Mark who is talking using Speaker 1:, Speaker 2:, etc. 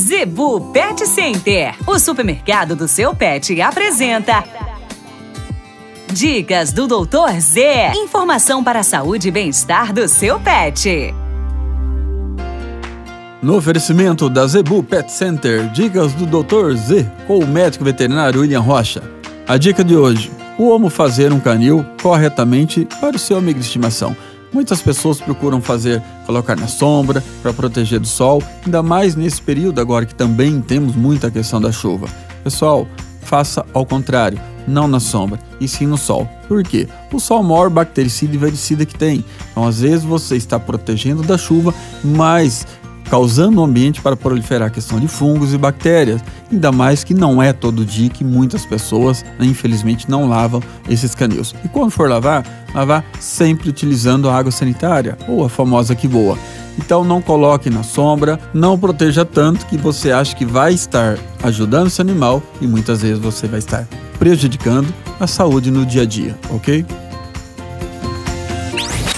Speaker 1: Zebu Pet Center, o supermercado do seu pet, apresenta. Dicas do Doutor Z. Informação para a saúde e bem-estar do seu pet.
Speaker 2: No oferecimento da Zebu Pet Center, dicas do Dr. Z com o médico veterinário William Rocha. A dica de hoje: como fazer um canil corretamente para o seu amigo de estimação. Muitas pessoas procuram fazer, colocar na sombra para proteger do sol, ainda mais nesse período agora que também temos muita questão da chuva. Pessoal, faça ao contrário, não na sombra, e sim no sol. Por quê? O sol é o maior bactericida e vericida que tem. Então, às vezes você está protegendo da chuva, mas causando um ambiente para proliferar a questão de fungos e bactérias. Ainda mais que não é todo dia que muitas pessoas, infelizmente, não lavam esses canis. E quando for lavar, lavar sempre utilizando a água sanitária, ou a famosa que boa. Então não coloque na sombra, não proteja tanto que você acha que vai estar ajudando esse animal e muitas vezes você vai estar prejudicando a saúde no dia a dia, ok?